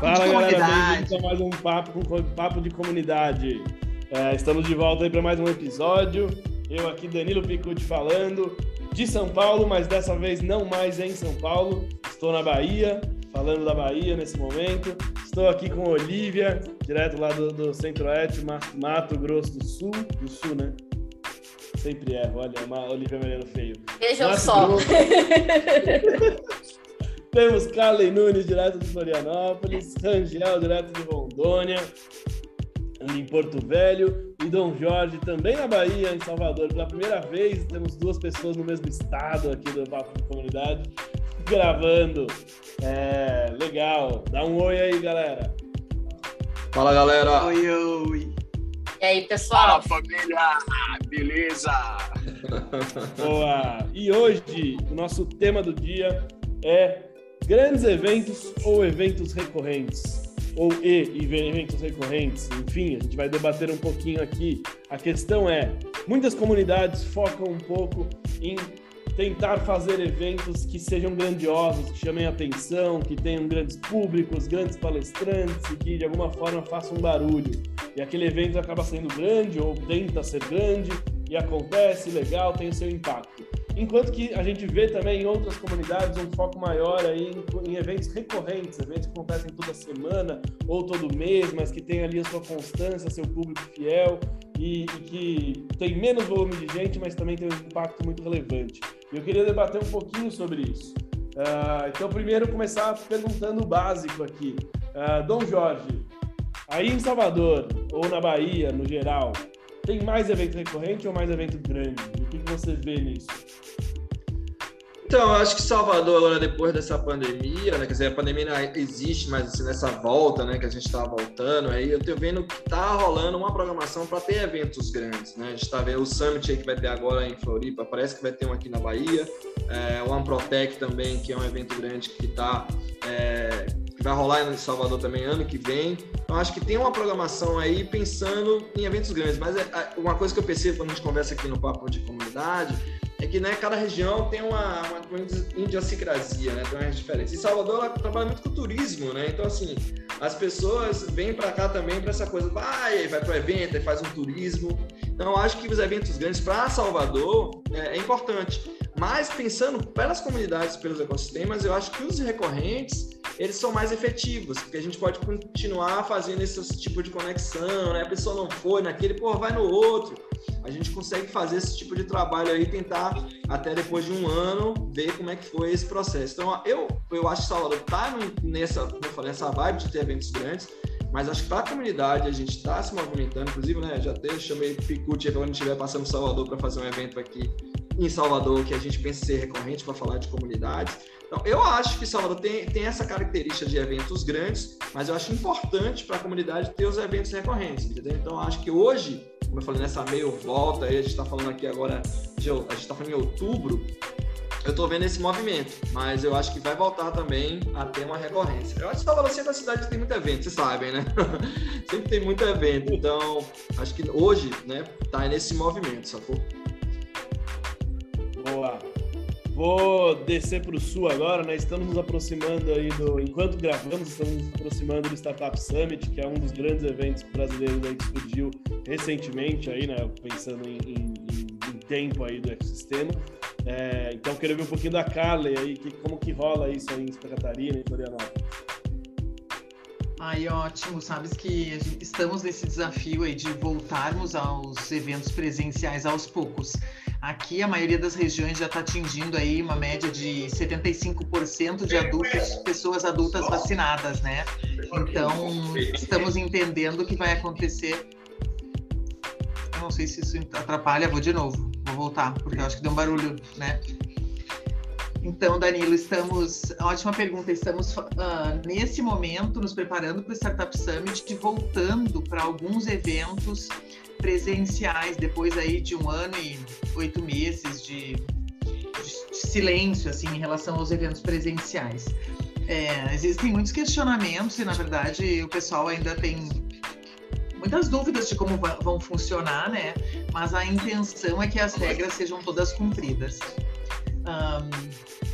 Papo Fala, de galera, bem-vindos a mais um papo, com, papo de comunidade. É, estamos de volta aí para mais um episódio. Eu aqui, Danilo Picucci, falando de São Paulo, mas dessa vez não mais em São Paulo. Estou na Bahia, falando da Bahia nesse momento. Estou aqui com Olivia, direto lá do, do Centro-Oeste, Mato Grosso do Sul. Do Sul, né? Sempre erro, olha, uma Olivia Mariano Feio. Vejam só. Temos Carley Nunes, direto de Florianópolis, Rangel, direto de Rondônia, em Porto Velho, e Dom Jorge, também na Bahia, em Salvador. Pela primeira vez, temos duas pessoas no mesmo estado aqui do Papo de Comunidade, gravando. É, legal. Dá um oi aí, galera. Fala, galera. Oi, oi. E aí, pessoal? Fala, família. Beleza? Boa. E hoje, o nosso tema do dia é grandes eventos ou eventos recorrentes? Ou e eventos recorrentes? Enfim, a gente vai debater um pouquinho aqui. A questão é: muitas comunidades focam um pouco em tentar fazer eventos que sejam grandiosos, que chamem atenção, que tenham grandes públicos, grandes palestrantes que de alguma forma façam um barulho. E aquele evento acaba sendo grande ou tenta ser grande e acontece, legal, tem o seu impacto. Enquanto que a gente vê também em outras comunidades um foco maior aí em, em, eventos recorrentes, eventos que acontecem toda semana ou todo mês, mas que tem ali a sua constância, seu público fiel e, e que tem menos volume de gente, mas também tem um impacto muito relevante. Eu queria debater um pouquinho sobre isso. Uh, então, primeiro começar perguntando o básico aqui. Uh, Dom Jorge, aí em Salvador ou na Bahia, no geral, tem mais evento recorrente ou mais evento grande? O que, você vê nisso? Então, eu acho que Salvador, agora, depois dessa pandemia, né? Quer dizer, a pandemia existe, mas assim, nessa volta, né? Que a gente está voltando, aí eu tô vendo que tá rolando uma programação para ter eventos grandes, né? A gente está vendo o Summit aí que vai ter agora em Floripa, parece que vai ter um aqui na Bahia, é, o Amprotec também, que é um evento grande que tá. É, vai rolar em Salvador também ano que vem. Então, acho que tem uma programação aí pensando em eventos grandes. Mas é, é, uma coisa que eu percebo quando a gente conversa aqui no Papo de Comunidade é que né, cada região tem uma, uma, uma idiosincrasia, né? Tem umas diferenças. E Salvador ela trabalha muito com turismo, né? Então, assim, as pessoas vêm para cá também para essa coisa, vai, vai para o evento, e faz um turismo. Então, acho que os eventos grandes para Salvador é, é, importante. Mas pensando pelas comunidades, pelos ecossistemas, eu acho que os recorrentes eles são mais efetivos, porque a gente pode continuar fazendo esse tipo de conexão, né? A pessoa não foi naquele, pô, vai no outro a gente consegue fazer esse tipo de trabalho aí, tentar até depois de um ano ver como é que foi esse processo. Então, eu, eu acho que Salvador está nessa, como eu falei, nessa vibe de ter eventos grandes, mas acho que para a comunidade a gente está se movimentando, inclusive, né, já até chamei Picucci quando estiver passando Salvador para fazer um evento aqui em Salvador que a gente pensa ser recorrente para falar de comunidades. Então, eu acho que Salvador tem, tem essa característica de eventos grandes, mas eu acho importante para a comunidade ter os eventos recorrentes, entendeu? Então, acho que hoje, como eu falei, nessa meio volta, a gente está falando aqui agora, a gente está falando em outubro, eu estou vendo esse movimento, mas eu acho que vai voltar também a ter uma recorrência. Eu acho que Salvador sempre é uma cidade tem muito evento, vocês sabem, né? sempre tem muito evento, então acho que hoje, né, tá nesse movimento, sacou? Vou descer para o sul agora, né? Estamos nos aproximando aí do. Enquanto gravamos, estamos nos aproximando do Startup Summit, que é um dos grandes eventos brasileiros aí que surgiu recentemente aí, né? Pensando em, em, em tempo aí do ecossistema. É, então quero ver um pouquinho da Carly aí, que, como que rola isso aí em Santa Catarina, em Florianópolis. Ai, ótimo. Sabes que estamos nesse desafio aí de voltarmos aos eventos presenciais aos poucos. Aqui a maioria das regiões já está atingindo aí uma média de 75% de adultos, pessoas adultas vacinadas, né? Então estamos entendendo que vai acontecer. Eu não sei se isso atrapalha, vou de novo, vou voltar, porque eu acho que deu um barulho, né? Então, Danilo, estamos. Ótima pergunta. Estamos uh, nesse momento nos preparando para o Startup Summit e voltando para alguns eventos presenciais depois aí de um ano e oito meses de, de silêncio assim em relação aos eventos presenciais. É, existem muitos questionamentos e na verdade o pessoal ainda tem muitas dúvidas de como vão funcionar, né? Mas a intenção é que as regras sejam todas cumpridas. Um,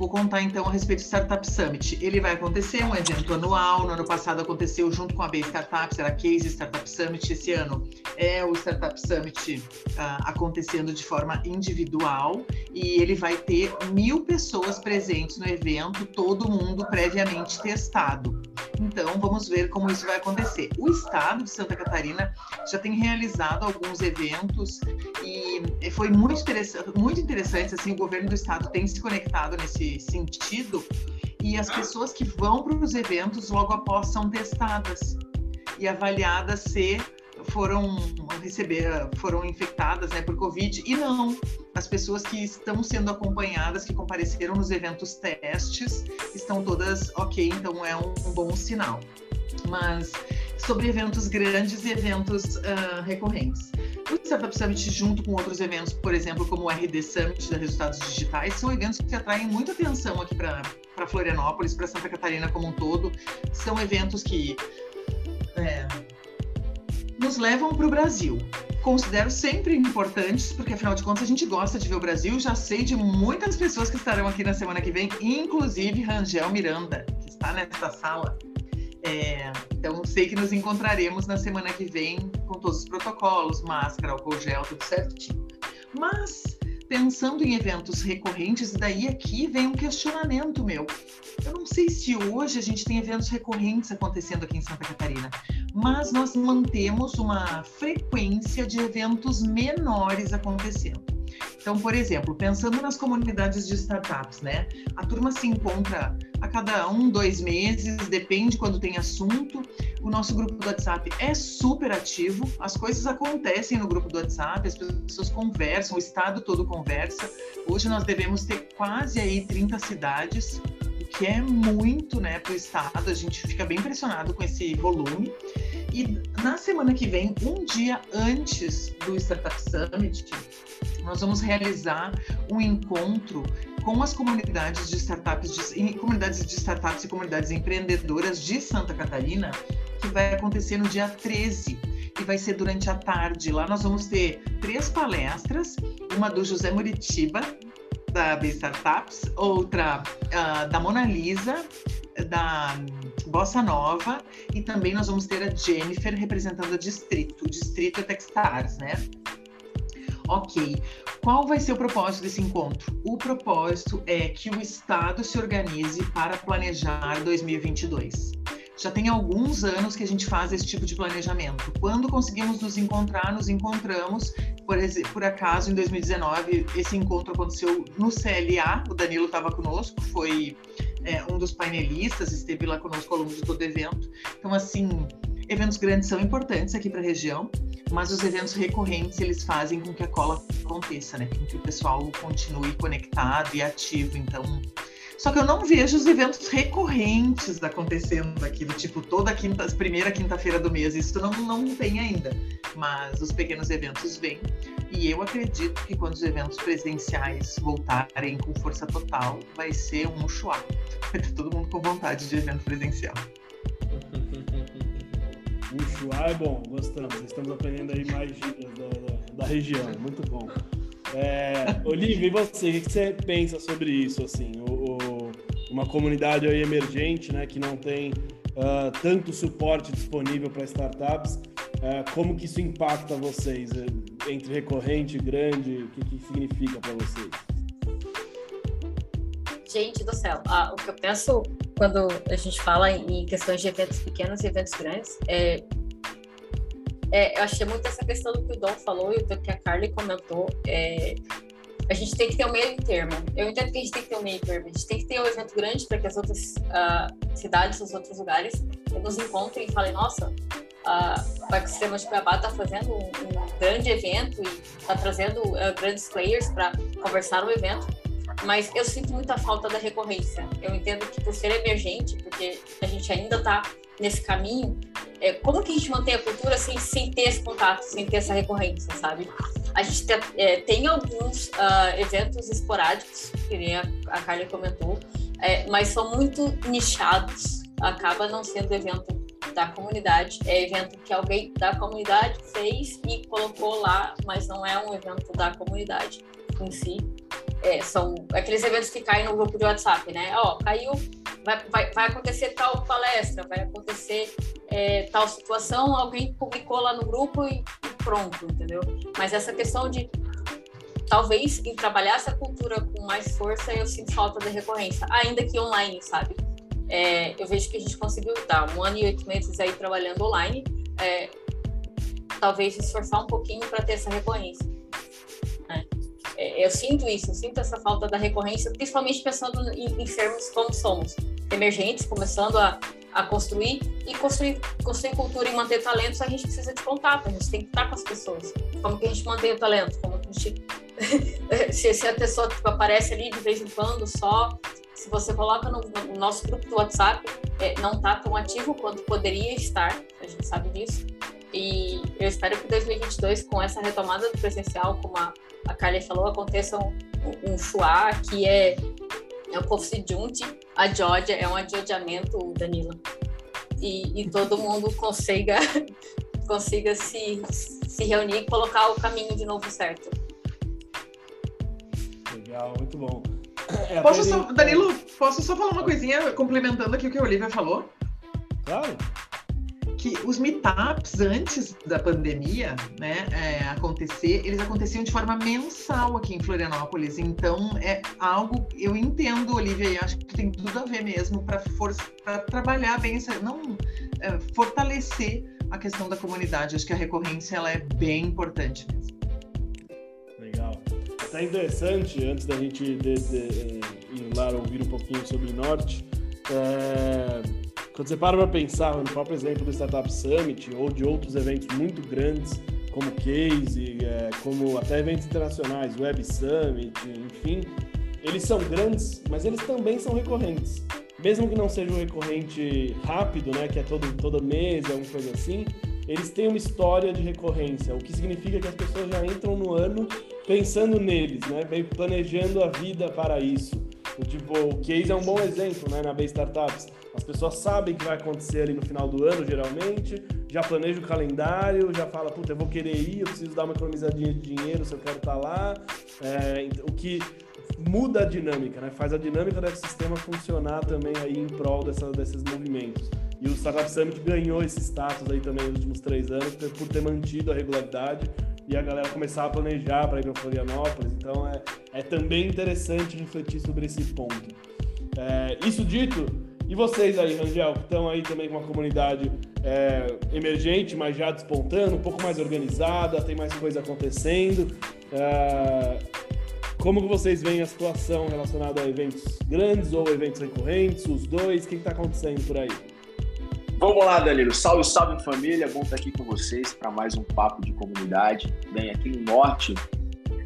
Vou contar então a respeito do Startup Summit. Ele vai acontecer, um evento anual. No ano passado aconteceu junto com a B Startups, era Case Startup Summit. Esse ano é o Startup Summit uh, acontecendo de forma individual e ele vai ter mil pessoas presentes no evento, todo mundo previamente testado. Então, vamos ver como isso vai acontecer. O estado de Santa Catarina já tem realizado alguns eventos e foi muito interessante, muito interessante assim, o governo do estado tem se conectado nesse sentido e as pessoas que vão para os eventos logo após são testadas e avaliadas se foram receber, foram infectadas né, por Covid e não. As pessoas que estão sendo acompanhadas, que compareceram nos eventos testes, estão todas ok, então é um, um bom sinal. Mas sobre eventos grandes e eventos uh, recorrentes. O Startup Summit, junto com outros eventos, por exemplo, como o RD Summit da Resultados Digitais, são eventos que atraem muita atenção aqui para Florianópolis, para Santa Catarina como um todo. São eventos que é, nos levam para o Brasil. Considero sempre importantes, porque afinal de contas a gente gosta de ver o Brasil. Já sei de muitas pessoas que estarão aqui na semana que vem, inclusive Rangel Miranda, que está nesta sala. É, então sei que nos encontraremos na semana que vem com todos os protocolos, máscara, álcool gel, tudo certinho. Mas pensando em eventos recorrentes, daí aqui vem um questionamento meu. Eu não sei se hoje a gente tem eventos recorrentes acontecendo aqui em Santa Catarina, mas nós mantemos uma frequência de eventos menores acontecendo. Então, por exemplo, pensando nas comunidades de startups, né? A turma se encontra a cada um, dois meses, depende quando tem assunto. O nosso grupo do WhatsApp é super ativo, as coisas acontecem no grupo do WhatsApp, as pessoas conversam, o estado todo conversa. Hoje nós devemos ter quase aí 30 cidades, o que é muito, né, para o estado. A gente fica bem impressionado com esse volume. E na semana que vem, um dia antes do Startup Summit, nós vamos realizar um encontro com as comunidades de startups, de, comunidades de startups e comunidades empreendedoras de Santa Catarina, que vai acontecer no dia 13 e vai ser durante a tarde. Lá nós vamos ter três palestras, uma do José Muritiba, da B Startups, outra uh, da Mona Lisa, da Bossa Nova, e também nós vamos ter a Jennifer representando o distrito. O distrito é Techstars, né? Ok. Qual vai ser o propósito desse encontro? O propósito é que o Estado se organize para planejar 2022. Já tem alguns anos que a gente faz esse tipo de planejamento. Quando conseguimos nos encontrar, nos encontramos. Por, por acaso, em 2019, esse encontro aconteceu no CLA. O Danilo estava conosco, foi é, um dos painelistas, esteve lá conosco ao longo de todo o evento. Então, assim, eventos grandes são importantes aqui para a região mas os eventos recorrentes eles fazem com que a cola aconteça, né? Com que o pessoal continue conectado e ativo. Então, só que eu não vejo os eventos recorrentes acontecendo aqui, do tipo toda quinta, primeira quinta-feira do mês. Isso não, não tem ainda. Mas os pequenos eventos vêm. E eu acredito que quando os eventos presenciais voltarem com força total, vai ser um chuá. Vai ter todo mundo com vontade de evento presencial. Uxuá é bom, gostamos. Estamos aprendendo aí mais da, da, da, região, muito bom. É, Olivia, e você? O que você pensa sobre isso? Assim, o, o, uma comunidade aí emergente, né, que não tem uh, tanto suporte disponível para startups, uh, como que isso impacta vocês? É, entre recorrente grande, o que, que significa para vocês? Gente do céu, ah, o que eu penso quando a gente fala em questões de eventos pequenos e eventos grandes, é, é, eu achei muito essa questão do que o Dom falou e do que a Carly comentou. É, a gente tem que ter um meio termo. Eu entendo que a gente tem que ter um meio termo. A gente tem que ter um evento grande para que as outras uh, cidades, os outros lugares nos encontrem e falem: nossa, uh, o ecossistema de Cuiabá está fazendo um, um, grande evento e está trazendo uh, grandes players para conversar no evento mas eu sinto muita falta da recorrência. Eu entendo que por ser emergente, porque a gente ainda está nesse caminho, é, como que a gente mantém a cultura sem, sem ter esse contato, sem ter essa recorrência, sabe? A gente te, é, tem alguns uh, eventos esporádicos, que nem a, a Carla comentou, é, mas são muito nichados, acaba não sendo evento da comunidade, é evento que alguém da comunidade fez e colocou lá, mas não é um evento da comunidade em si. É, são aqueles eventos que caem no grupo de WhatsApp, né? Ó, caiu, vai, vai, vai acontecer tal palestra, vai acontecer é, tal situação, alguém publicou lá no grupo e, pronto, entendeu? Mas essa questão de talvez em trabalhar essa cultura com mais força, eu sinto falta da recorrência, ainda que online, sabe? É, eu vejo que a gente conseguiu dar um ano e oito meses aí trabalhando online, é, talvez esforçar um pouquinho para ter essa recorrência. Né? É, eu sinto isso, eu sinto essa falta da recorrência, principalmente pensando em, sermos como somos, emergentes, começando a, a construir e construir, construir cultura e manter talentos, a gente precisa de contato, a gente tem que estar com as pessoas. Como que a gente mantém o talento? Como que a gente se, se, a pessoa tipo, aparece ali de vez em quando só, se você coloca no, no nosso grupo do WhatsApp, é, não está tão ativo quanto poderia estar, a gente sabe disso. E eu espero que 2022, com essa retomada do presencial, como a, a Carly falou, aconteça um, um, que é, é o Coffee Junte, a Georgia, é um adiodamento, Danilo. E, e todo mundo consiga, consiga se, se reunir e colocar o caminho de novo certo. Legal, muito bom. É, posso só, Danilo, posso só falar uma coisinha complementando aqui o que a Olivia falou? Claro que os meetups antes da pandemia, né, é, acontecer, eles aconteciam de forma mensal aqui em Florianópolis. Então é algo eu entendo, Olivia, e acho que tem tudo a ver mesmo para trabalhar bem, não é, fortalecer a questão da comunidade. Acho que a recorrência ela é bem importante mesmo. Legal. Até interessante antes da gente de, de, de, ir lá ouvir um pouquinho sobre o norte. É quando você para para pensar no próprio exemplo do Startup Summit ou de outros eventos muito grandes, como Case, é, como até eventos internacionais, Web Summit, enfim, eles são grandes, mas eles também são recorrentes. Mesmo que não seja um recorrente rápido, né, que é todo, todo mês, alguma coisa assim, eles têm uma história de recorrência, o que significa que as pessoas já entram no ano pensando neles, né, planejando a vida para isso. O, tipo, o Case é um bom exemplo, né, na Bay Startups as pessoas sabem que vai acontecer ali no final do ano, geralmente, já planeja o calendário, já fala, puta, eu vou querer ir, eu preciso dar uma economizadinha de dinheiro se eu quero estar tá lá. É, o que muda a dinâmica, né? Faz a dinâmica do ecossistema funcionar também aí em prol dessa, desses movimentos. E o Startup Summit ganhou esse status aí também nos últimos três anos por ter mantido a regularidade e a galera começar a planejar para ir para Florianópolis. Então é, é também interessante refletir sobre esse ponto. É, isso dito, e vocês aí, Rangel, que estão aí também com uma comunidade é, emergente, mas já despontando, um pouco mais organizada, tem mais coisa acontecendo. É, como que vocês veem a situação relacionada a eventos grandes ou eventos recorrentes, os dois? O que está acontecendo por aí? Vamos lá, Danilo. Salve, salve família. Bom estar aqui com vocês para mais um papo de comunidade. Bem, aqui no Norte,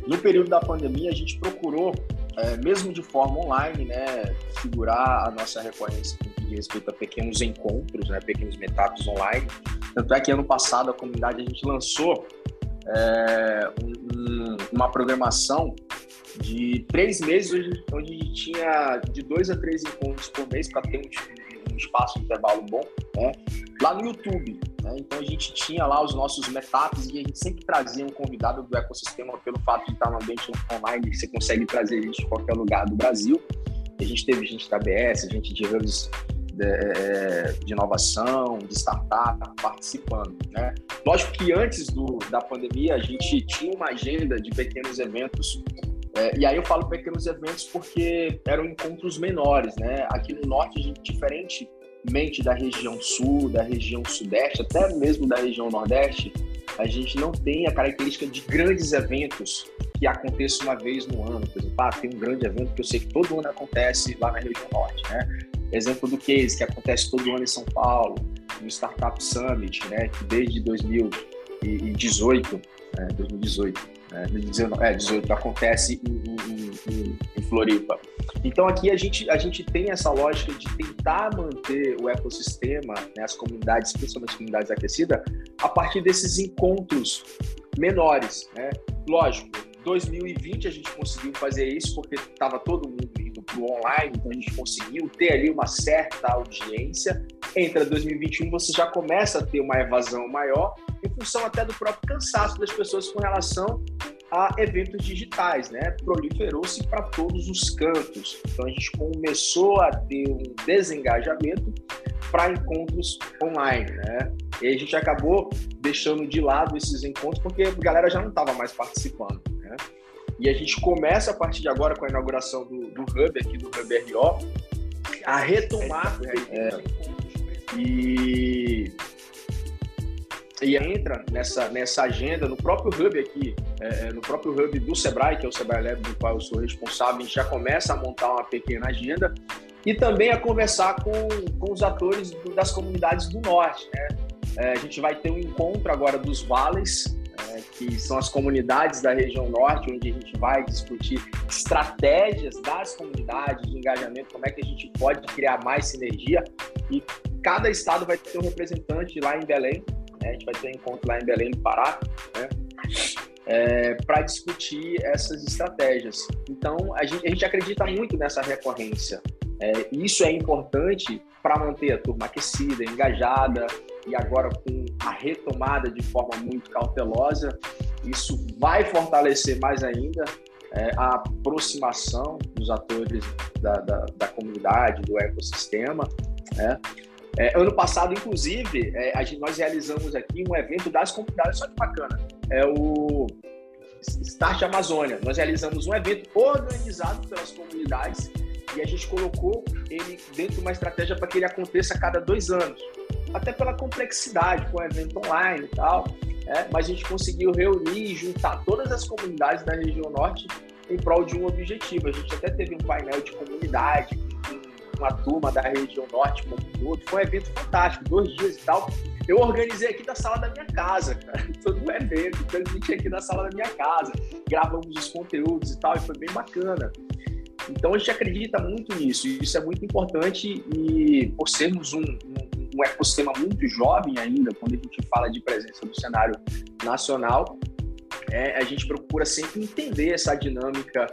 no período da pandemia, a gente procurou é, mesmo de forma online, né, segurar a nossa recorrência com que respeito a pequenos encontros, né, pequenos meetups online. Tanto é que ano passado a comunidade a gente lançou é, um, uma programação de três meses, onde a gente tinha de dois a três encontros por mês para ter um, um espaço de intervalo bom, né, lá no YouTube. Né? Então a gente tinha lá os nossos meetups e a gente sempre trazia um convidado do ecossistema pelo fato de estar no ambiente online, você consegue trazer gente de qualquer lugar do Brasil. A gente teve gente da ABS, gente de hubs de, é, de, inovação, de startup participando. Né? Lógico que antes do, da pandemia a gente tinha uma agenda de pequenos eventos é, e aí eu falo pequenos eventos porque eram encontros menores, né? Aqui no norte, a gente, diferente mente da região sul, da região sudeste, até mesmo da região nordeste, a gente não tem a característica de grandes eventos que aconteçam uma vez no ano. Por exemplo, ah, tem um grande evento que eu sei que todo ano acontece lá na região norte, né? Exemplo do case que acontece todo ano em São Paulo, no Startup Summit, né? Que desde 2018, né? 2018, né? 19, é, 18 acontece em, em, em, em Floripa. Então aqui a gente, a gente tem essa lógica de tentar manter o ecossistema, né, as comunidades, principalmente as comunidades aquecidas, a partir desses encontros menores. Né? Lógico, 2020 a gente conseguiu fazer isso porque estava todo mundo indo para o online, então a gente conseguiu ter ali uma certa audiência. Entra 2021, você já começa a ter uma evasão maior, em função até do próprio cansaço das pessoas com relação a eventos digitais, né? Proliferou-se para todos os cantos. Então a gente começou a ter um desengajamento para encontros online, né? E a gente acabou deixando de lado esses encontros porque a galera já não estava mais participando? E a gente começa a partir de agora com a inauguração do, do Hub aqui do Hub RO a retomar é, e e entra nessa, nessa agenda no próprio hub aqui, é, é, no próprio hub do Sebrae, que é o Sebrae Lab, do qual eu sou responsável, a gente já começa a montar uma pequena agenda e também a conversar com, com os atores das comunidades do Norte. Né? É, a gente vai ter um encontro agora dos vales, é, que são as comunidades da região Norte, onde a gente vai discutir estratégias das comunidades de engajamento, como é que a gente pode criar mais sinergia e cada estado vai ter um representante lá em Belém né? A gente vai ter um encontro lá em Belém do Pará, né? É, para discutir essas estratégias. Então, a gente, a gente acredita muito nessa recorrência. É, isso é importante para manter a turma aquecida, engajada, e agora com a retomada de forma muito cautelosa, isso vai fortalecer mais ainda é, a aproximação dos atores da, da, da comunidade, do ecossistema, né? É, ano passado, inclusive, é, gente, nós realizamos aqui um evento das comunidades, só que bacana. É o Start Amazônia. Nós realizamos um evento organizado pelas comunidades e a gente colocou ele dentro de uma estratégia para que ele aconteça a cada dois anos. Até pela complexidade, com o evento online e tal. É, mas a gente conseguiu reunir e juntar todas as comunidades da região norte em prol de um objetivo. A gente até teve um painel de comunidade, uma turma da região norte como um todo. Foi um evento fantástico, dois dias e tal. Eu organizei aqui da sala da minha casa, cara, todo o evento, transmiti aqui da sala da minha casa, gravamos os conteúdos e tal, e foi bem bacana. Então a gente acredita muito nisso, e isso é muito importante, e por sermos um, um, um ecossistema muito jovem ainda, quando a gente fala de presença no cenário nacional, é, a gente procura sempre entender essa dinâmica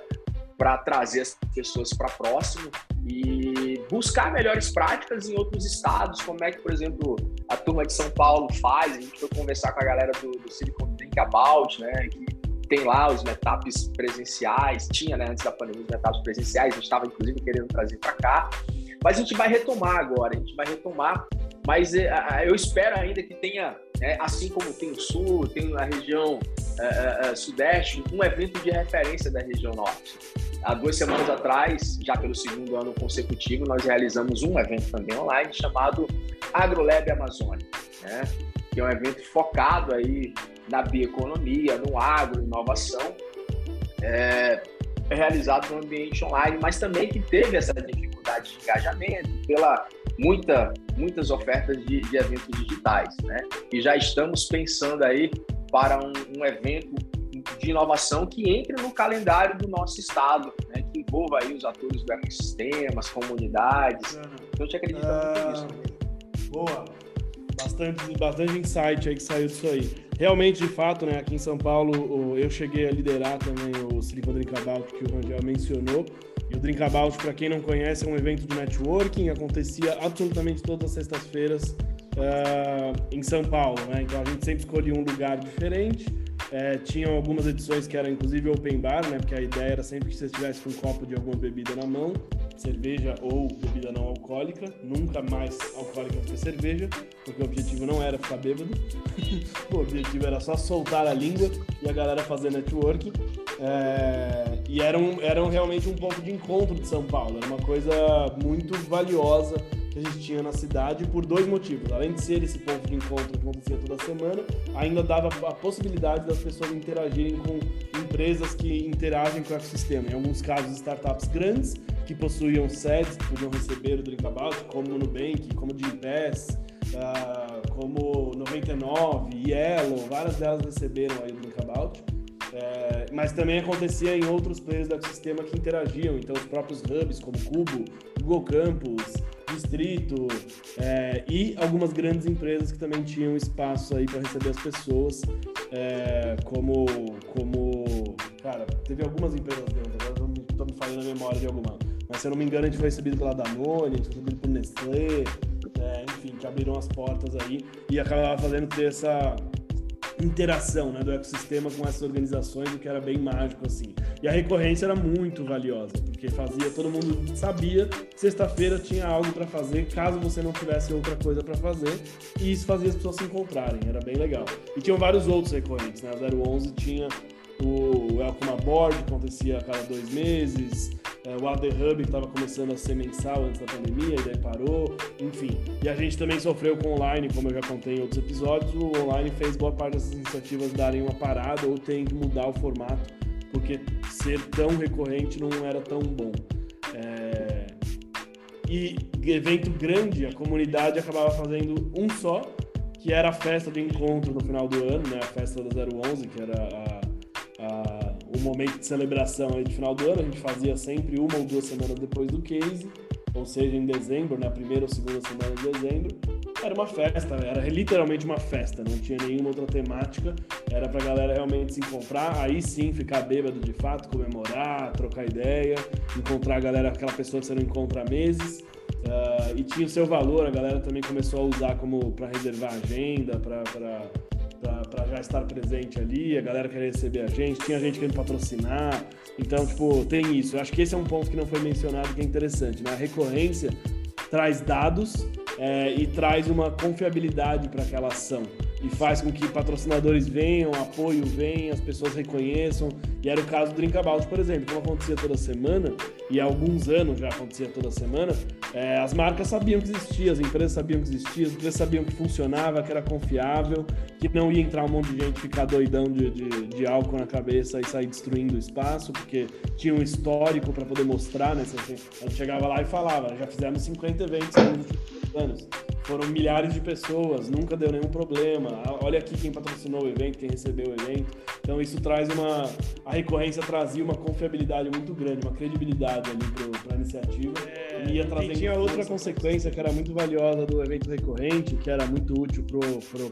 para trazer as pessoas para próximo e buscar melhores práticas em outros estados, como é que, por exemplo, a turma de São Paulo faz. A gente foi conversar com a galera do, do Silicon Drink About, né, que tem lá os meetups presenciais, tinha, né, antes da pandemia, os meetups presenciais, a gente estava, inclusive, querendo trazer para cá. Mas a gente vai retomar agora, a gente vai retomar, mas é, eu espero ainda que tenha, é, assim como tem o Sul, tem a região é, é, Sudeste, um evento de referência da região Norte. Há duas semanas atrás, já pelo segundo ano consecutivo, nós realizamos um evento também online chamado AgroLab Amazônia, né? que é um evento focado aí na bioeconomia, no agro, inovação, é realizado no ambiente online, mas também que teve essa dificuldade de engajamento pela muita, muitas ofertas de, de eventos digitais, né? E já estamos pensando aí para um, um evento de inovação que entre no calendário do nosso estado, né? que envolva aí os atores do ecossistema, as comunidades. Uhum. Então, a gente acredita muito nisso. Ah, boa. Bastante, bastante insight aí que saiu disso aí. Realmente, de fato, né, aqui em São Paulo, eu cheguei a liderar também o Silicon Drink About, que o Rangel mencionou. E o Drink About, para quem não conhece, é um evento de networking, acontecia absolutamente todas as sextas-feiras uh, em São Paulo. Né? Então a gente sempre escolhia um lugar diferente é, tinham algumas edições que eram inclusive open bar, né? Porque a ideia era sempre que você estivesse com um copo de alguma bebida na mão, cerveja ou bebida não alcoólica, nunca mais alcoólica do que cerveja, porque o objetivo não era ficar bêbado, o objetivo era só soltar a língua e a galera fazer networking. É, e era, um, era realmente um ponto de encontro de São Paulo, era uma coisa muito valiosa que a gente tinha na cidade por dois motivos. Além de ser esse ponto de encontro que acontecia toda semana, ainda dava a possibilidade das pessoas interagirem com empresas que interagem com o ecossistema. Em alguns casos, startups grandes que possuíam sedes que podiam receber o Drinkabout, como o Nubank, como o uh, como 99, Yellow, várias delas receberam aí o Drinkabout. É, mas também acontecia em outros players do ecossistema que interagiam, então os próprios hubs como Cubo, Google Campus, Distrito é, e algumas grandes empresas que também tinham espaço aí para receber as pessoas, é, como, como, cara, teve algumas empresas grandes, agora estou me falando na memória de alguma, mas se eu não me engano a gente foi recebido pela Danone, a gente foi recebido por Nestlé, é, enfim, que abriram as portas aí e acabava fazendo ter essa interação né, do ecossistema com essas organizações, o que era bem mágico assim. E a recorrência era muito valiosa, porque fazia todo mundo sabia que sexta-feira tinha algo para fazer, caso você não tivesse outra coisa para fazer, e isso fazia as pessoas se encontrarem, era bem legal. E tinham vários outros recorrentes, né? A 011 tinha o Welcome Aboard, que acontecia a cada dois meses, é, o AD Hub, estava começando a ser mensal antes da pandemia, e daí parou, enfim. E a gente também sofreu com online, como eu já contei em outros episódios, o online fez boa parte dessas iniciativas darem uma parada ou terem que mudar o formato, porque ser tão recorrente não era tão bom. É... E evento grande, a comunidade acabava fazendo um só, que era a festa de encontro no final do ano, né? A festa da 011, que era a a, o momento de celebração aí de final do ano, a gente fazia sempre uma ou duas semanas depois do case, ou seja, em dezembro, na né, primeira ou segunda semana de dezembro. Era uma festa, era literalmente uma festa, não tinha nenhuma outra temática, era pra galera realmente se encontrar, aí sim ficar bêbado de fato, comemorar, trocar ideia, encontrar a galera, aquela pessoa que você não encontra há meses. Uh, e tinha o seu valor, a galera também começou a usar como para reservar agenda, para para já estar presente ali, a galera querer receber a gente, tinha gente querendo patrocinar. Então, tipo, tem isso. Eu acho que esse é um ponto que não foi mencionado que é interessante, né? A recorrência traz dados é, e traz uma confiabilidade para aquela ação e faz com que patrocinadores venham, apoio venha, as pessoas reconheçam. E era o caso do Drinkabout, por exemplo, como acontecia toda semana, e há alguns anos já acontecia toda semana, é, as marcas sabiam que existia, as empresas sabiam que existia, as empresas sabiam que funcionava, que era confiável, que não ia entrar um monte de gente ficar doidão de, de, de álcool na cabeça e sair destruindo o espaço, porque tinha um histórico para poder mostrar, né? A gente chegava lá e falava, já fizemos 50 eventos anos foram milhares de pessoas, nunca deu nenhum problema. Olha aqui quem patrocinou o evento, quem recebeu o evento. Então isso traz uma. A recorrência trazia uma confiabilidade muito grande, uma credibilidade ali para a iniciativa. É, e ia trazendo. E tinha outra consequência que era muito valiosa do evento recorrente, que era muito útil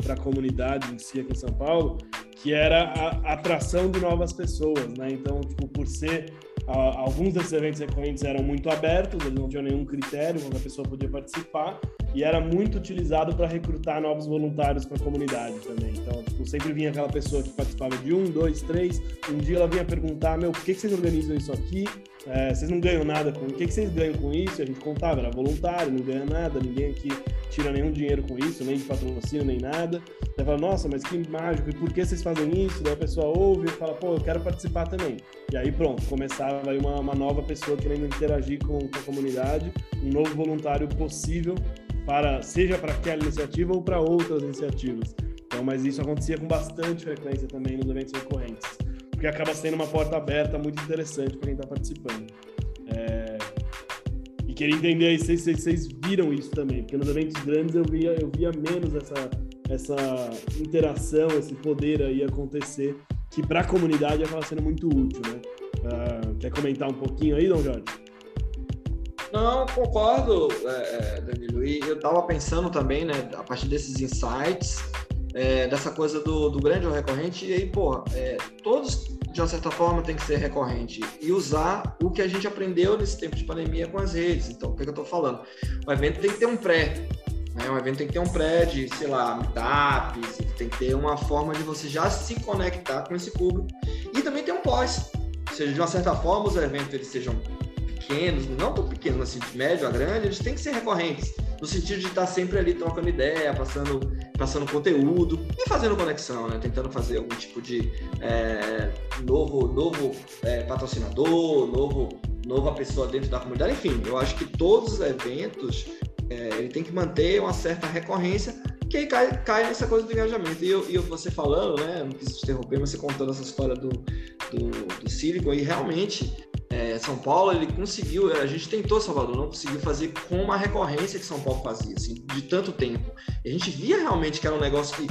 para a comunidade em si aqui em São Paulo, que era a atração de novas pessoas, né? Então, tipo, por ser alguns desses eventos recorrentes eram muito abertos, eles não tinham nenhum critério, quando a pessoa podia participar, e era muito utilizado para recrutar novos voluntários para a comunidade também. Então, tipo, sempre vinha aquela pessoa que participava de um, dois, três. Um dia ela vinha perguntar: Meu, por que, que vocês organizam isso aqui? É, vocês não ganham nada com. O que, que vocês ganham com isso? A gente contava: era voluntário, não ganha nada, ninguém aqui tira nenhum dinheiro com isso, nem de patrocínio, nem nada. Daí fala: Nossa, mas que mágico, e por que vocês fazem isso? Daí a pessoa ouve e fala: Pô, eu quero participar também. E aí pronto, começava aí uma, uma nova pessoa querendo interagir com, com a comunidade, um novo voluntário possível para seja para aquela iniciativa ou para outras iniciativas. Então, mas isso acontecia com bastante frequência também nos eventos recorrentes, porque acaba sendo uma porta aberta muito interessante para quem está participando. É... E queria entender aí se vocês viram isso também, porque nos eventos grandes eu via, eu via menos essa, essa interação, esse poder aí acontecer, que para a comunidade acaba sendo muito útil, né? Uh, quer comentar um pouquinho aí, Dom Jorge? Não, concordo, é, é, Danilo. E eu estava pensando também, né, a partir desses insights, é, dessa coisa do, do, grande ou recorrente, e aí, pô, é, todos, de uma certa forma, tem que ser recorrente e usar o que a gente aprendeu nesse tempo de pandemia com as redes. Então, o que, que eu estou falando? O evento tem que ter um pré, né? O evento tem que ter um pré de, sei lá, meetup, tem que ter uma forma de você já se conectar com esse público. E também tem um pós. Ou seja, de uma certa forma, os eventos eles sejam pequenos, não tão pequenos assim, de médio a grande, eles têm que ser recorrentes, no sentido de estar sempre ali trocando ideia, passando, passando conteúdo e fazendo conexão, né? Tentando fazer algum tipo de é, novo, novo é, patrocinador, novo, nova pessoa dentro da comunidade, enfim, eu acho que todos os eventos é, ele tem que manter uma certa recorrência que aí cai, cai nessa coisa do engajamento. E, eu, e você falando, né, não quis interromper, mas você contando essa história do, do, do Silicon, e realmente é, São Paulo ele conseguiu, a gente tentou Salvador, não conseguiu fazer com uma recorrência que São Paulo fazia, assim, de tanto tempo. E a gente via realmente que era um negócio que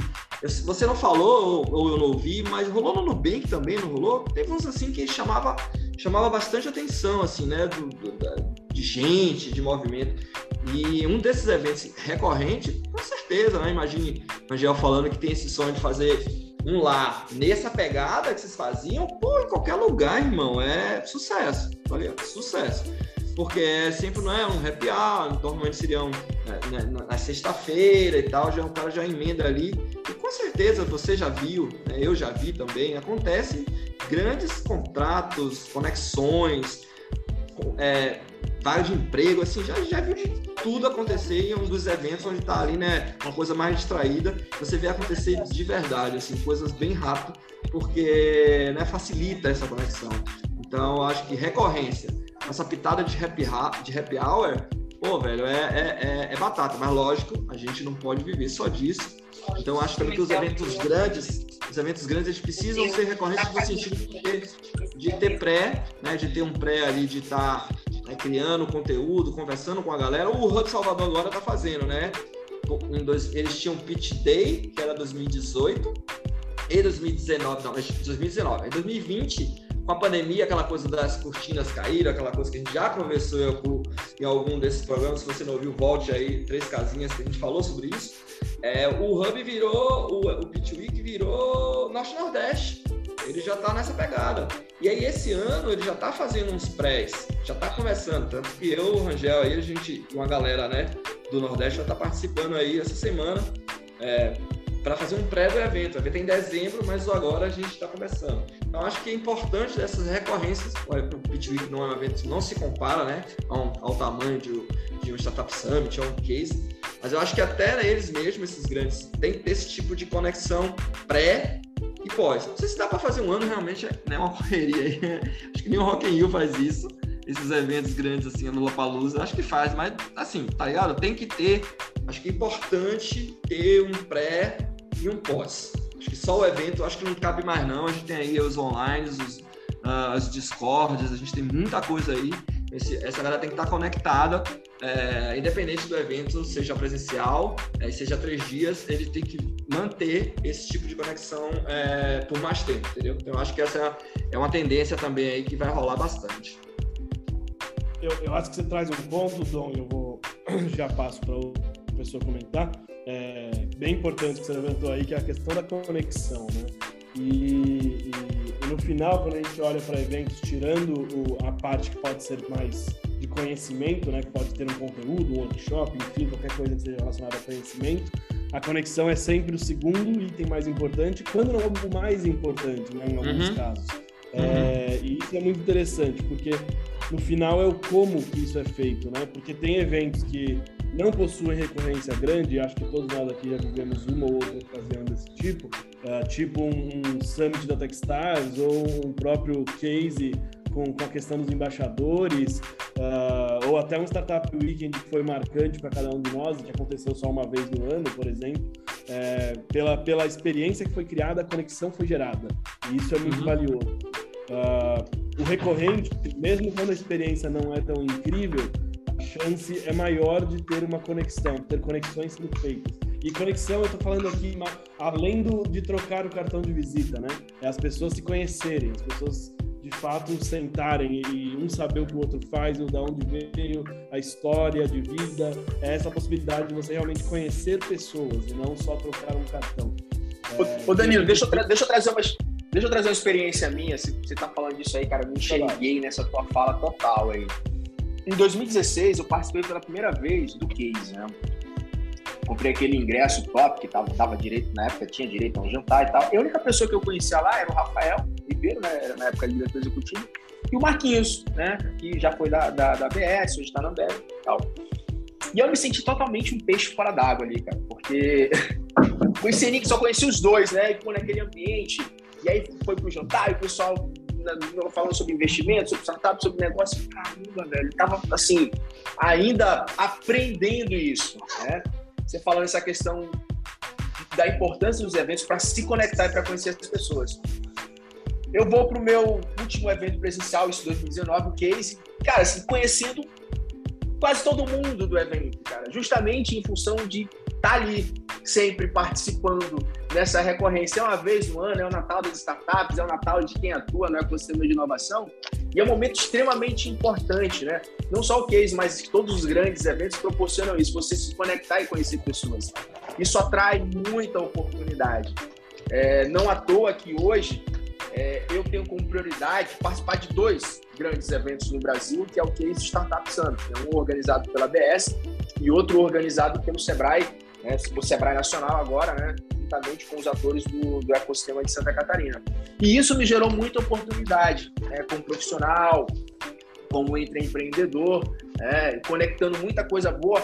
você não falou ou, eu não ouvi, mas rolou no Nubank também, não rolou? Teve uns assim que chamava, chamava bastante atenção, assim, né, do, do, de gente, de movimento. E um desses eventos recorrente, com certeza, né? Imagine o Angel falando que tem esse sonho de fazer um lá nessa pegada que vocês faziam, pô, em qualquer lugar, irmão, é sucesso. Olha, sucesso. porque é sempre não é um happy hour, normalmente seria um, né, na, na sexta-feira e tal, já o cara já emenda ali. E com certeza você já viu, né, eu já vi também, acontece grandes contratos, conexões, é, vaga de emprego, assim, já, já viu de tudo acontecer em um dos eventos onde está ali, né, uma coisa mais distraída, você vê acontecer de verdade, assim, coisas bem rápido, porque, né, facilita essa conexão. Então, acho que recorrência, essa pitada de happy, de happy hour, pô, velho, é, é, é, é batata, mas lógico, a gente não pode viver só disso. Então, acho também que os eventos grandes, os eventos grandes, eles precisam ser recorrentes no sentido de ter, de ter pré, né, de ter um pré ali, de estar tá né, criando conteúdo, conversando com a galera. O Hub Salvador agora está fazendo, né? Dois, eles tinham Pitch Day, que era 2018, e 2019, não, 2019. Em 2020, com a pandemia, aquela coisa das cortinas caíram, aquela coisa que a gente já conversou em algum desses programas. Se você não ouviu, volte aí, três casinhas que a gente falou sobre isso. É, o Hub virou, o, o Pitch já está nessa pegada. E aí, esse ano, ele já está fazendo uns prés, já está começando. Tanto que eu, o Rangel, aí, a gente, uma galera né, do Nordeste, já está participando aí essa semana é, para fazer um pré do evento. O evento é em dezembro, mas agora a gente está começando. Então, acho que é importante dessas recorrências. O Pit Week não é um evento, não se compara né, ao, ao tamanho de, de um Startup Summit, ou um case. Mas eu acho que até eles mesmos, esses grandes, tem que ter esse tipo de conexão pré pós. Não sei se dá para fazer um ano, realmente é né, uma correria aí. acho que nem o Rock in Rio faz isso. Esses eventos grandes assim, no Lollapalooza, acho que faz, mas assim, tá ligado? Tem que ter, acho que é importante ter um pré e um pós. Acho que só o evento, acho que não cabe mais não. A gente tem aí os online, os, uh, os discords, a gente tem muita coisa aí. Esse, essa galera tem que estar conectada, é, independente do evento, seja presencial, é, seja três dias, ele tem que manter esse tipo de conexão é, por mais tempo, entendeu? Então, eu acho que essa é uma tendência também aí que vai rolar bastante. Eu, eu acho que você traz um ponto, Dom, eu vou já passo para o professor comentar, é, bem importante que você levantou aí, que é a questão da conexão, né? E, e no final, quando a gente olha para eventos, tirando o, a parte que pode ser mais de conhecimento, né, que pode ter um conteúdo, um workshop, enfim, qualquer coisa que seja relacionada a conhecimento, a conexão é sempre o segundo item mais importante, quando não o mais importante, né, em alguns uhum. casos. Uhum. É, e isso é muito interessante, porque no final é o como que isso é feito, né? Porque tem eventos que não possuem recorrência grande, acho que todos nós aqui já vivemos uma ou outra ocasião desse tipo, uh, tipo um, um, Summit da Techstars ou um próprio case com, com a questão dos embaixadores, uh, ou até um Startup Weekend que foi marcante para cada um de nós, que aconteceu só uma vez no ano, por exemplo, é, pela, pela experiência que foi criada, a conexão foi gerada, e isso é muito uhum. valioso. Uh, o recorrente, mesmo quando a experiência não é tão incrível, a chance é maior de ter uma conexão, ter conexões sendo feitas. E conexão, eu estou falando aqui, além do, de trocar o cartão de visita, né? É as pessoas se conhecerem, as pessoas de fato sentarem e um saber o que o outro faz, o da onde veio, a história de vida, é essa possibilidade de você realmente conhecer pessoas e não só trocar um cartão. É, ô, Danilo, deixa eu, deixa eu trazer uma, deixa eu trazer uma experiência minha, você está falando disso aí, cara, eu me enxerguei nessa tua fala total aí. Em 2016, eu participei pela primeira vez do Case, né? Comprei aquele ingresso top que tava, dava direito, na época tinha direito a um jantar e tal. E a única pessoa que eu conhecia lá era o Rafael Ribeiro, né? Era na época de diretor executivo, e o Marquinhos, né? Que já foi da, da, da BS, hoje está na Ambev e tal. E eu me senti totalmente um peixe fora d'água ali, cara, porque conheci Nick, só conheci os dois, né? E ficou naquele ambiente. E aí foi pro jantar e o pessoal né, falando sobre investimento, sobre startup, sobre negócio. Caramba, velho, tava assim, ainda aprendendo isso, né? Você falando essa questão da importância dos eventos para se conectar e para conhecer as pessoas. Eu vou para o meu último evento presencial, isso 2019, o Case, cara, assim, conhecendo quase todo mundo do evento, cara, justamente em função de estar tá ali, sempre participando dessa recorrência. É uma vez no ano, é o Natal das startups, é o Natal de quem atua no ecossistema de inovação, e é um momento extremamente importante, né? Não só o case, mas todos os grandes eventos proporcionam isso, você se conectar e conhecer pessoas. Isso atrai muita oportunidade. É, não à toa que hoje é, eu tenho como prioridade participar de dois grandes eventos no Brasil, que é o Case Startup Summit, que é um organizado pela BS e outro organizado pelo Sebrae, né, o Sebrae Nacional agora, né, juntamente com os atores do, do ecossistema de Santa Catarina. E isso me gerou muita oportunidade, né, como profissional, como empreendedor, é, conectando muita coisa boa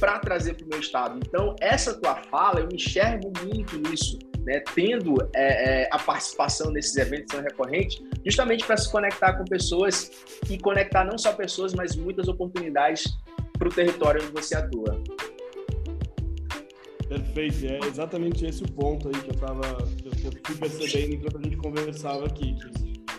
para trazer para o meu estado. Então, essa tua fala, eu enxergo muito nisso, né, tendo é, é, a participação nesses eventos tão recorrentes, justamente para se conectar com pessoas e conectar não só pessoas, mas muitas oportunidades para o território onde você atua. Perfeito, é exatamente esse o ponto aí que eu estava que eu fui percebendo enquanto a gente conversava aqui.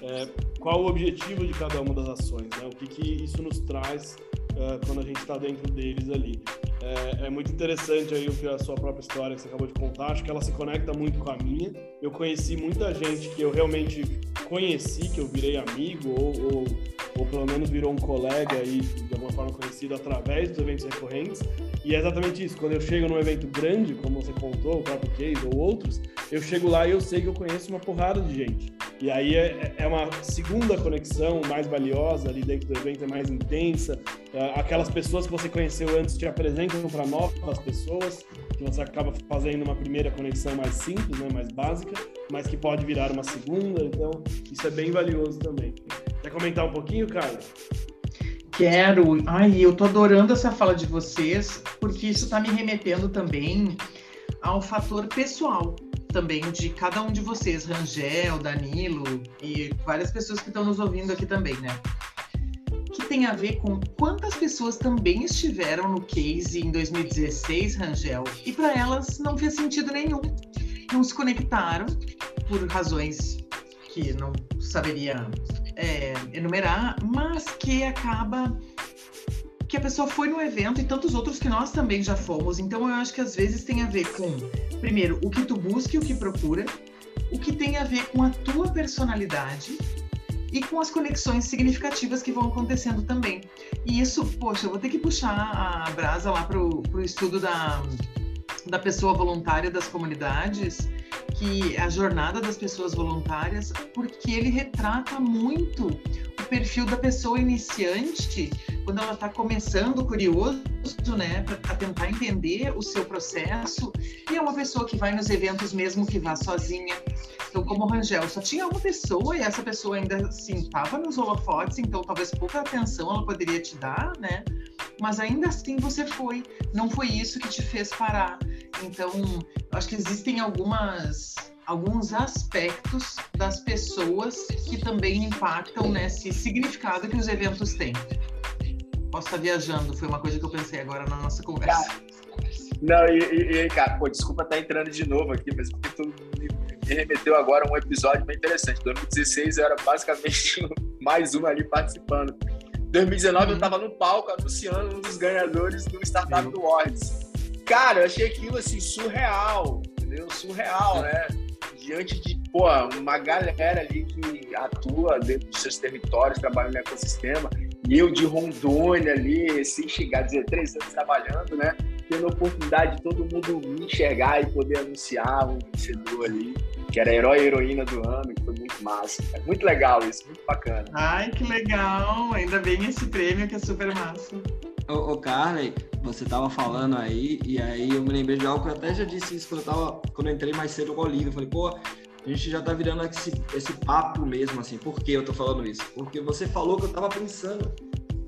É, qual o objetivo de cada uma das ações, né? O que, que isso nos traz uh, quando a gente está dentro deles ali. É, é, muito interessante aí o que a sua própria história que você acabou de contar. Acho que ela se conecta muito com a minha. Eu conheci muita gente que eu realmente conheci, que eu virei amigo ou, ou, ou pelo menos virou um colega aí de alguma forma conhecido através dos eventos recorrentes. E é exatamente isso. Quando eu chego num evento grande, como você contou, o próprio Case ou outros, eu chego lá e eu sei que eu conheço uma porrada de gente. E aí é, é uma segunda conexão mais valiosa ali dentro do evento, é mais intensa. É, aquelas pessoas que você conheceu antes te apresentam para novas pessoas, que você acaba fazendo uma primeira conexão mais simples, né, mais básica, mas que pode virar uma segunda. Então, isso é bem valioso também. Quer comentar um pouquinho, Carlos? Quero. Ai, eu tô adorando essa fala de vocês, porque isso tá me remetendo também ao fator pessoal também de cada um de vocês, Rangel, Danilo e várias pessoas que estão nos ouvindo aqui também, né? Tem a ver com quantas pessoas também estiveram no case em 2016, Rangel, e para elas não fez sentido nenhum. Não se conectaram por razões que não saberia é, enumerar, mas que acaba que a pessoa foi no evento e tantos outros que nós também já fomos. Então eu acho que às vezes tem a ver com, primeiro, o que tu busca e o que procura, o que tem a ver com a tua personalidade e com as conexões significativas que vão acontecendo também. E isso, poxa, eu vou ter que puxar a brasa lá pro, pro estudo da, da pessoa voluntária das comunidades, que a jornada das pessoas voluntárias, porque ele retrata muito o perfil da pessoa iniciante quando ela está começando curioso, né, para tentar entender o seu processo, e é uma pessoa que vai nos eventos mesmo que vá sozinha. Então, como o Rangel, só tinha uma pessoa e essa pessoa ainda assim estava nos holofotes, então talvez pouca atenção ela poderia te dar, né? Mas ainda assim você foi. Não foi isso que te fez parar. Então, acho que existem algumas alguns aspectos das pessoas que também impactam nesse significado que os eventos têm. Posso estar viajando, foi uma coisa que eu pensei agora na nossa conversa. não, e, e, cara, pô, desculpa estar entrando de novo aqui, mas porque tu me, me remeteu agora a um episódio bem interessante. 2016 eu era basicamente mais um ali participando. 2019 uhum. eu tava no palco anunciando um dos ganhadores do Startup uhum. Awards. Cara, eu achei aquilo assim surreal, entendeu? Surreal, né? Diante de, pô, uma galera ali que atua dentro dos seus territórios, trabalha no ecossistema e eu de Rondônia ali, sem chegar, dizer, três anos trabalhando, né? Tendo a oportunidade de todo mundo me enxergar e poder anunciar um vencedor ali, que era herói e heroína do ano, que foi muito massa. Cara. Muito legal isso, muito bacana. Ai, que legal! Ainda bem esse prêmio que é super massa. Ô, ô Carly, você tava falando aí, e aí eu me lembrei de algo que eu até já disse isso quando eu, tava, quando eu entrei mais cedo com o Olívio. Eu falei, pô, a gente já tá virando esse, esse papo mesmo, assim. Por que eu tô falando isso? Porque você falou que eu tava pensando.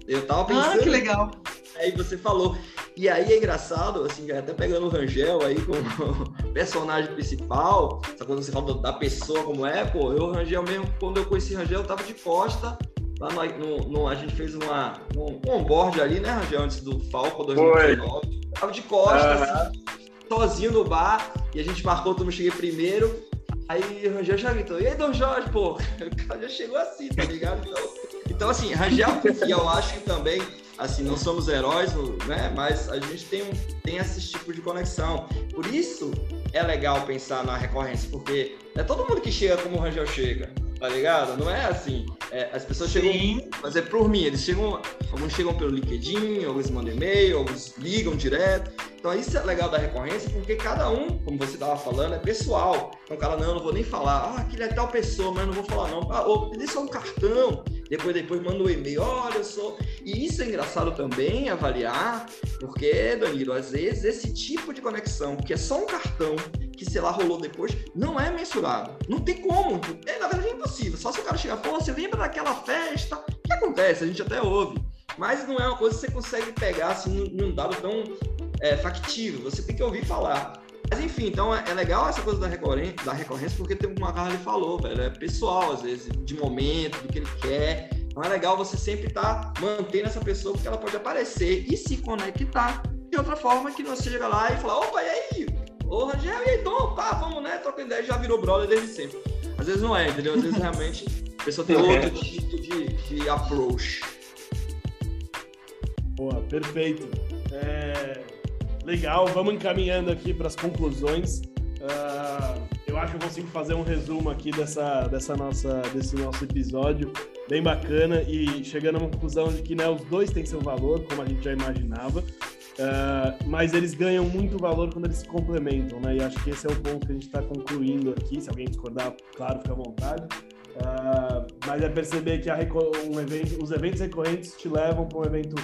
Eu tava pensando. Ah, que legal. Aí você falou. E aí é engraçado, assim, até pegando o Rangel aí como personagem principal, essa coisa que você falou da pessoa como é, pô, eu, Rangel mesmo, quando eu conheci o Rangel, eu tava de costa. Lá no, no, no a gente fez uma, um, um onboard ali, né, Rangel, antes do Falco 2019. Foi. Tava de costa, uhum. assim, sozinho no bar, e a gente marcou, todo mundo cheguei primeiro. Aí o Rangel já gritou, e aí, Dom Jorge, pô? O cara já chegou assim, tá ligado? Então, então assim, Rangel, e eu acho que também, assim, não somos heróis, né? Mas a gente tem, tem esse tipo de conexão. Por isso é legal pensar na recorrência, porque é todo mundo que chega como o Rangel chega, tá ligado? Não é assim. É, as pessoas Sim. chegam, mas é por mim, eles chegam, alguns chegam pelo LinkedIn, alguns mandam e-mail, alguns ligam direto. Então, isso é legal da recorrência, porque cada um, como você estava falando, é pessoal. Então o cara, não, não vou nem falar, ah, aquele é tal pessoa, mas não vou falar não. Ah, ou pedir só um cartão, depois depois manda um e-mail, olha, sou. E isso é engraçado também avaliar, porque, Danilo, às vezes esse tipo de conexão, que é só um cartão, que sei lá rolou depois, não é mensurado. Não tem como. É, na verdade é impossível. Só se o cara chegar e falar, você lembra daquela festa? O que acontece? A gente até ouve. Mas não é uma coisa que você consegue pegar assim num dado tão é, factível. Você tem que ouvir falar. Mas enfim, então é, é legal essa coisa da recorrência, da recorrência porque tem uma cara ele falou, velho, é pessoal às vezes, de momento, do que ele quer. Então é legal você sempre estar tá mantendo essa pessoa porque ela pode aparecer e se conectar de outra forma que não chega lá e fala, opa, e aí? Ô Rangel, e aí, Tom, pá, vamos né, troca ideia, já virou brother desde sempre. Às vezes não é, entendeu? Às vezes realmente a pessoa tem outro tipo de, de approach. Boa, perfeito. É, legal, vamos encaminhando aqui para as conclusões. Uh, eu acho que eu consigo fazer um resumo aqui dessa, dessa nossa, desse nosso episódio, bem bacana, e chegando a uma conclusão de que né, os dois têm seu valor, como a gente já imaginava, uh, mas eles ganham muito valor quando eles se complementam, né? E acho que esse é o ponto que a gente está concluindo aqui. Se alguém discordar, claro, fica à vontade. Uh, mas é perceber que um evento, os eventos recorrentes te levam para um evento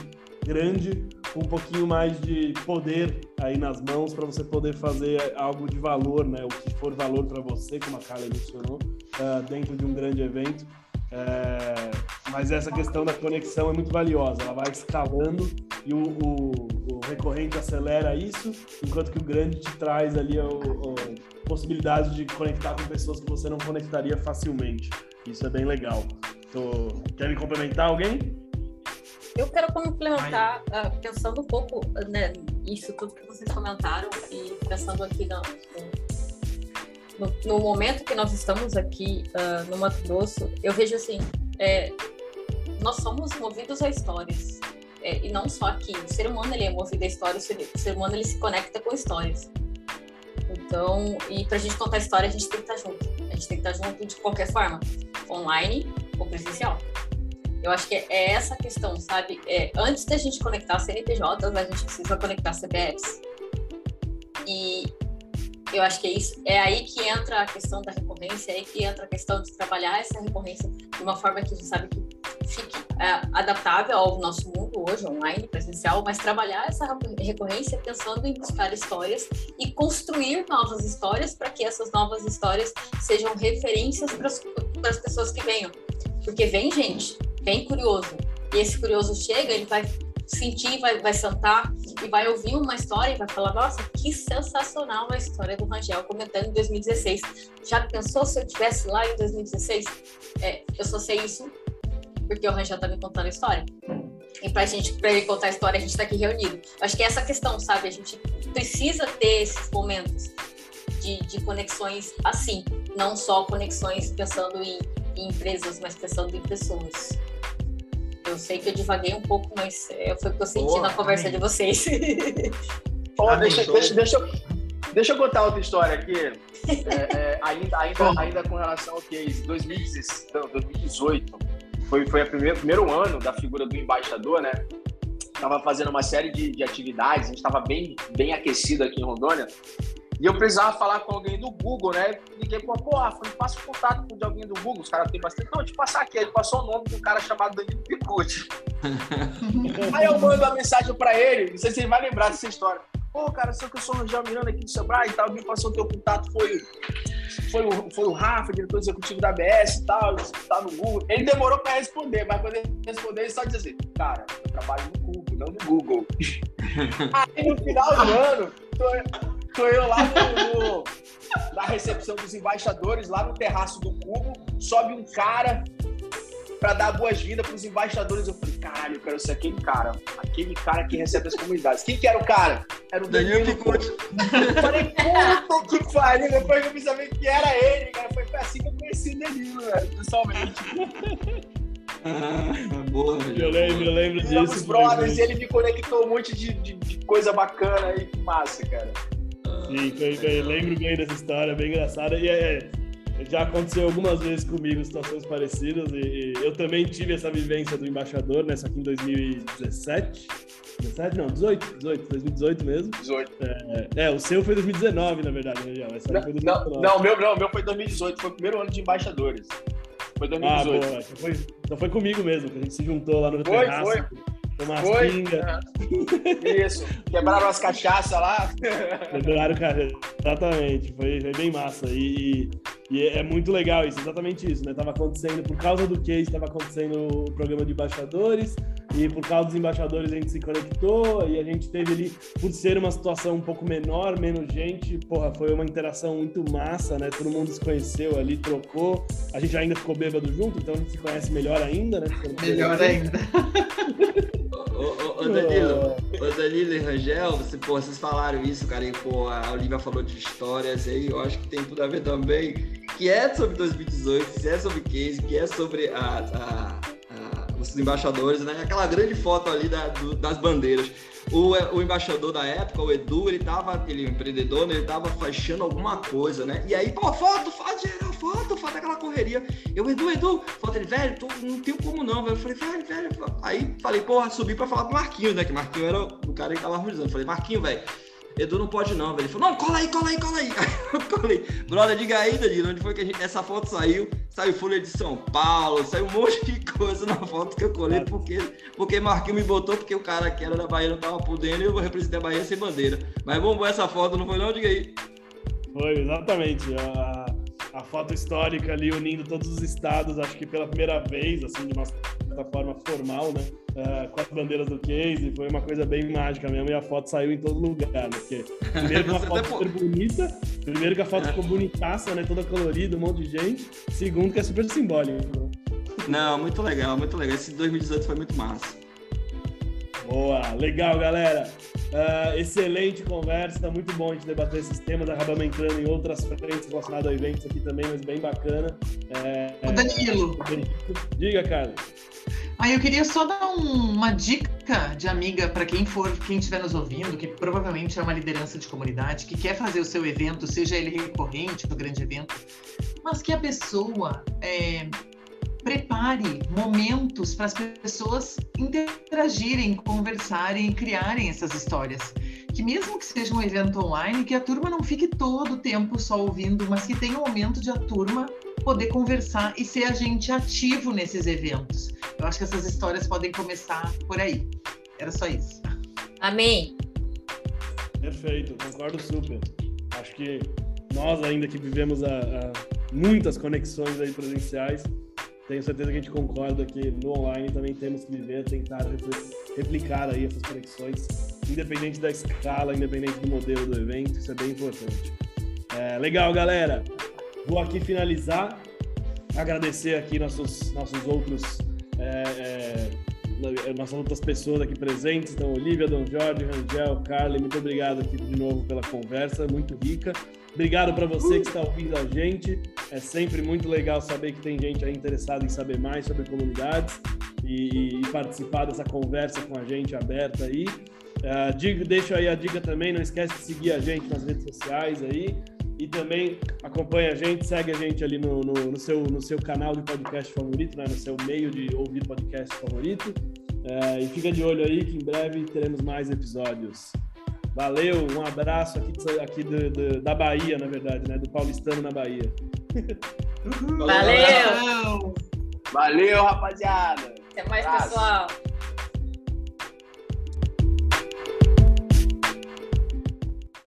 grande, um pouquinho mais de poder aí nas mãos para você poder fazer algo de valor, né? O que for valor para você, como a Carla mencionou, uh, dentro de um grande evento. É, mas essa questão da conexão é muito valiosa, ela vai escalando e o, o, o recorrente acelera isso, enquanto que o grande te traz ali a, a possibilidade de conectar com pessoas que você não conectaria facilmente. Isso é bem legal. Tô... Querem complementar alguém? Eu quero complementar, uh, pensando um pouco né, isso tudo que vocês comentaram e pensando aqui no, no, no momento que nós estamos aqui uh, no Mato Grosso, eu vejo assim, é, nós somos movidos a histórias. É, e não só aqui, o ser humano ele é movido a histórias, o ser humano ele se conecta com histórias. Então, e para a gente contar história, a gente tem que estar junto. A gente tem que estar junto de qualquer forma, online ou presencial. Eu acho que é essa a questão, sabe? É, antes da gente conectar CNPJs, a gente precisa conectar CPFs. E eu acho que é isso. É aí que entra a questão da recorrência, é aí que entra a questão de trabalhar essa recorrência de uma forma que a gente sabe que fique é, adaptável ao nosso mundo hoje, online, presencial, mas trabalhar essa recorrência pensando em buscar histórias e construir novas histórias para que essas novas histórias sejam referências para as pessoas que venham. Porque vem gente, bem curioso. E esse curioso chega, ele vai sentir, vai, vai sentar e vai ouvir uma história e vai falar: Nossa, que sensacional a história do Rangel comentando em 2016. Já pensou se eu estivesse lá em 2016? É, eu só sei isso porque o Rangel tá me contando a história. E pra gente, pra ele contar a história, a gente tá aqui reunido. Acho que é essa questão, sabe? A gente precisa ter esses momentos de, de conexões assim, não só conexões pensando em, em empresas, mas pensando em pessoas. Eu sei que eu divaguei um pouco, mas é, foi o que eu senti Boa, na conversa amém. de vocês. Oh, deixa, deixa, deixa, eu, deixa eu contar outra história aqui. É, é, ainda, ainda, ainda com relação ao case, 2018 foi, foi o primeiro, primeiro ano da figura do embaixador, né? Tava fazendo uma série de, de atividades, a gente estava bem, bem aquecido aqui em Rondônia. E eu precisava falar com alguém do Google, né? Liguei para pô, foi passa o contato de alguém do Google, os caras têm bastante. Não, te passar aqui. Ele passou o nome de um cara chamado Danilo Picucci. Aí eu mando uma mensagem para ele, não sei se ele vai lembrar dessa história. Pô, cara, sei que eu sou o Rangel Miranda aqui do Sebrae e tal, me passou o teu contato, foi, foi, o, foi o Rafa, diretor executivo da ABS e tal, tá no Google. Ele demorou para responder, mas quando ele respondeu, ele só disse assim, cara, eu trabalho no Google, não no Google. Aí no final do ano, tô, Tô eu lá no, no, na recepção dos embaixadores, lá no terraço do Cubo, sobe um cara para dar boas-vindas para os embaixadores. Eu falei, caralho, eu quero ser aquele cara, aquele cara que recebe as comunidades. Quem que era o cara? Era o Danilo Picote. falei, puta que pariu, depois eu me saber que era ele, cara. Foi assim que eu conheci o Danilo, velho, pessoalmente. Ah, boa, eu lembro, eu lembro disso. Os brothers, ele me conectou um monte de, de, de coisa bacana aí, que massa, cara. Sim, foi, foi, lembro bem dessa história, bem engraçada. E é, já aconteceu algumas vezes comigo situações parecidas. E, eu também tive essa vivência do embaixador, nessa aqui em 2017. 17? Não, 18, 18, 2018 mesmo. 18. É, é, o seu foi 2019, na verdade, Rangel. Essa aí Não, foi não, 2019. não, meu, não, o meu foi 2018, foi o primeiro ano de embaixadores. Foi Ah, 2018. boa. Então foi, então foi comigo mesmo, que a gente se juntou lá no Foi, terraço. foi. Tomar Foi. pingas. Aham. Isso. Quebraram as cachaças lá. Quebraram carro. Exatamente, foi, foi bem massa. E, e é muito legal isso, exatamente isso, né? Tava acontecendo, por causa do case, estava acontecendo o programa de embaixadores, e por causa dos embaixadores a gente se conectou, e a gente teve ali, por ser uma situação um pouco menor, menos gente, porra, foi uma interação muito massa, né? Todo mundo se conheceu ali, trocou. A gente ainda ficou bêbado junto, então a gente se conhece melhor ainda, né? Melhor ainda. Ô, ô, ô, Danilo, ô Danilo e Rangel, você, pô, vocês falaram isso, cara, e pô, a Olivia falou de histórias aí, eu acho que tem tudo a ver também, que é sobre 2018, que é sobre case, que é sobre a, a- a- os embaixadores, né? Aquela grande foto ali da- do- das bandeiras. O, o embaixador da época, o Edu, ele tava, aquele empreendedor, né, ele tava fechando alguma coisa, né? E aí, pô, foto, foto, foto, foto, aquela correria. Eu, Edu, Edu, foto ele, velho, tô, não tenho como não, velho. Eu falei, velho, velho. Aí falei, porra, subi pra falar pro Marquinhos, né? Que Marquinhos era o cara que tava harmonizando. Falei, Marquinhos, velho, Edu não pode não, velho. Ele falou, não, cola aí, cola aí, cola aí. Aí eu colei. Brother, diga aí, Danilo, onde foi que a gente, essa foto saiu? Saiu Folha de São Paulo, saiu um monte de coisa na foto que eu colei, porque, porque Marquinhos me botou, porque o cara que era da Bahia não tava podendo e eu representei a Bahia sem bandeira. Mas bombou essa foto, não foi não? Diga aí. Foi, exatamente. A, a foto histórica ali unindo todos os estados, acho que pela primeira vez, assim, de uma certa forma formal, né? Ah, com as bandeiras do case, foi uma coisa bem mágica mesmo, e a foto saiu em todo lugar, né? Porque, primeiro que uma Você foto super bonita, primeiro que a foto ficou bonitaça, né? Toda colorida, um monte de gente, segundo que é super simbólico. né? Não, muito legal, muito legal. Esse 2018 foi muito massa. Boa, legal, galera. Ah, excelente conversa, muito bom a gente debater esses temas. Acabamos entrando em outras frentes relacionadas a eventos aqui também, mas bem bacana. É, Ô, Danilo. Diga, Carlos. Ah, eu queria só dar um- uma dica de amiga para quem for, quem estiver nos ouvindo, que provavelmente é uma liderança de comunidade, que quer fazer o seu evento, seja ele recorrente ou grande evento, mas que a pessoa é, prepare momentos para as pessoas interagirem, conversarem e criarem essas histórias. Que mesmo que seja um evento online, que a turma não fique todo o tempo só ouvindo, mas que tenha um momento de a turma poder conversar e ser agente ativo nesses eventos. Eu acho que essas histórias podem começar por aí. Era só isso. Amém. Perfeito, concordo super. Acho que nós ainda que vivemos a, a muitas conexões aí presenciais, tenho certeza que a gente concorda que no online também temos que viver, tentar repli- replicar aí essas conexões, independente da escala, independente do modelo do evento, isso é bem importante. É, legal, galera. Vou aqui finalizar, agradecer aqui nossos, nossos outros é, é, nossas outras pessoas aqui presentes, então Olivia, Dom Jorge, Rangel, Carly, muito obrigado aqui de novo pela conversa, muito rica. Obrigado para você que está ouvindo a gente. É sempre muito legal saber que tem gente aí interessada em saber mais sobre comunidades e, e participar dessa conversa com a gente aberta aí. Uh, digo, deixo aí a dica também, não esquece de seguir a gente nas redes sociais aí. E também acompanha a gente, segue a gente ali no, no, no seu, no seu canal de podcast favorito, né? no seu meio de ouvir podcast favorito. É, e fica de olho aí que em breve teremos mais episódios. Valeu, um abraço aqui, aqui do- do- da Bahia, na verdade, né? Do paulistano na Bahia. Valeu. Valeu, rapaziada. Até mais, Abraço. pessoal.